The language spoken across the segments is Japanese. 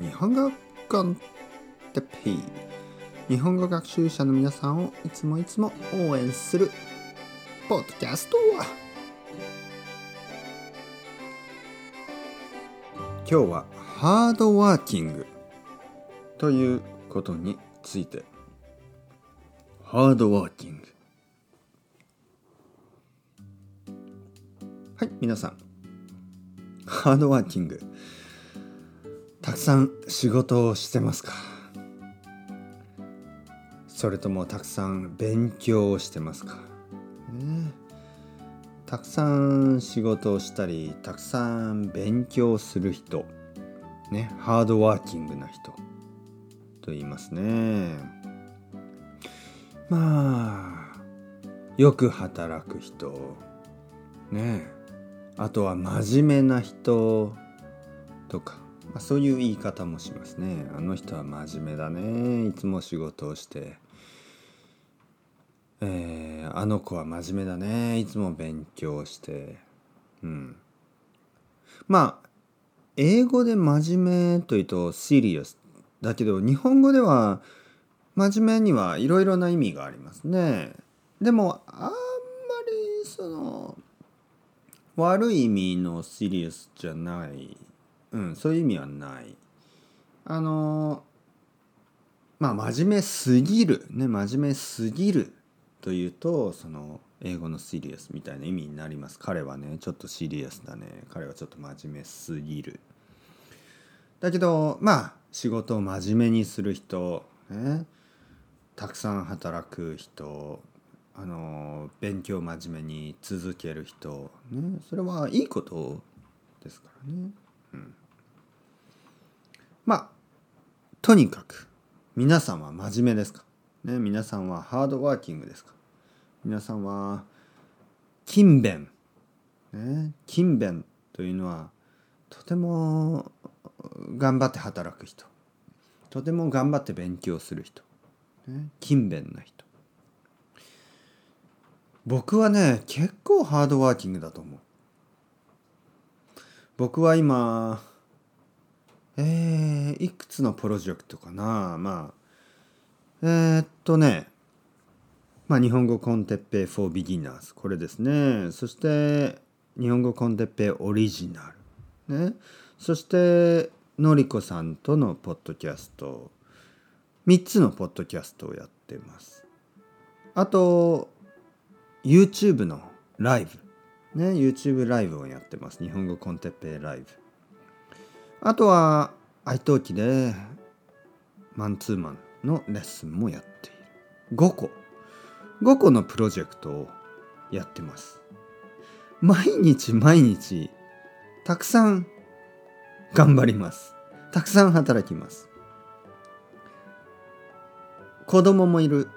日本語コンテペイ。日本語学習者の皆さんをいつもいつも応援するポッドキャスト今日はハードワーキングということについて。ハードワーキング。はい皆さん。ハードワーキング。たくさん仕事をしてますか？それともたくさん勉強をしてますか、ね、たくさん仕事をしたりたくさん勉強する人ねハードワーキングな人と言いますね。まあよく働く人ねあとは真面目な人とかまあ、そういう言い方もしますね。あの人は真面目だね。いつも仕事をして。えー、あの子は真面目だね。いつも勉強して。うん。まあ英語で真面目というと serious だけど日本語では真面目にはいろいろな意味がありますね。でもあんまりその悪い意味の serious じゃないうん、そういう意味はない。あのまあ真面目すぎる。ね真面目すぎるというとその英語のシリアスみたいな意味になります。彼はねちょっとシリアスだね。彼はちょっと真面目すぎる。だけどまあ仕事を真面目にする人、ね、たくさん働く人あの勉強真面目に続ける人、ね、それはいいことですからね。うん。まあとにかく皆さんは真面目ですか、ね、皆さんはハードワーキングですか？皆さんは勤勉、ね、勤勉というのはとても頑張って働く人。とても頑張って勉強する人、ね、勤勉な人。僕はね結構ハードワーキングだと思う。僕は今えー、いくつのプロジェクトかな？まあえー、っとねまあ日本語コンテッペイ for beginners これですね。そして日本語コンテッペイオリジナル。ね。そしてのりこさんとのポッドキャスト。3つのポッドキャストをやってます。あと YouTube のライブ。ね。YouTube ライブをやってます。日本語コンテッペイライブ。あとは愛登記でマンツーマンのレッスンもやっている。5個。5個のプロジェクトをやってます。毎日毎日たくさん頑張ります。たくさん働きます。子供もいる。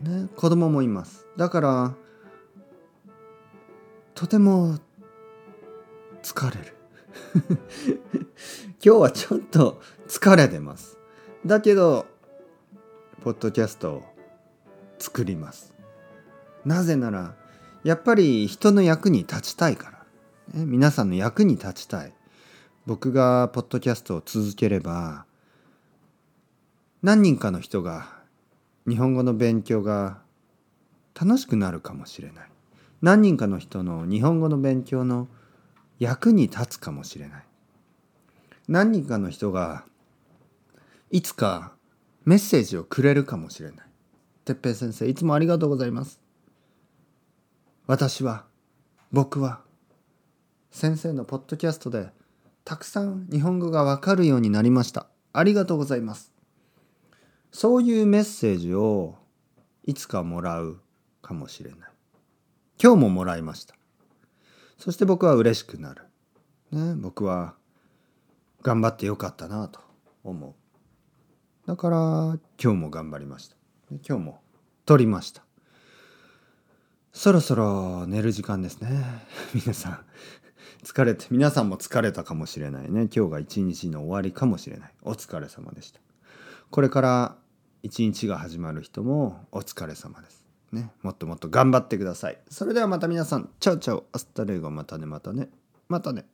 ね子供もいます。だからとても疲れる。今日はちょっと疲れてます。だけど、ポッドキャストを作ります。なぜなら、やっぱり人の役に立ちたいから。ね、皆さんの役に立ちたい。僕がポッドキャストを続ければ、何人かの人が日本語の勉強が楽しくなるかもしれない。何人かの人の日本語の勉強の役に立つかもしれない。何人かの人がいつかメッセージをくれるかもしれない。哲平先生、いつもありがとうございます。私は、僕は、先生のポッドキャストでたくさん日本語がわかるようになりました。ありがとうございます。そういうメッセージをいつかもらうかもしれない。今日ももらいました。そして僕は嬉しくなる。ね、僕は頑張ってよかったなと思う。だから今日も頑張りました。今日も撮りました。そろそろ寝る時間ですね。皆さん疲れて皆さんも疲れたかもしれないね。今日が一日の終わりかもしれない。お疲れ様でした。これから一日が始まる人もお疲れ様です。ね、もっともっと頑張ってください。それではまた皆さん、チャウチャウ、アスタレイゴ、またね、またね、またね。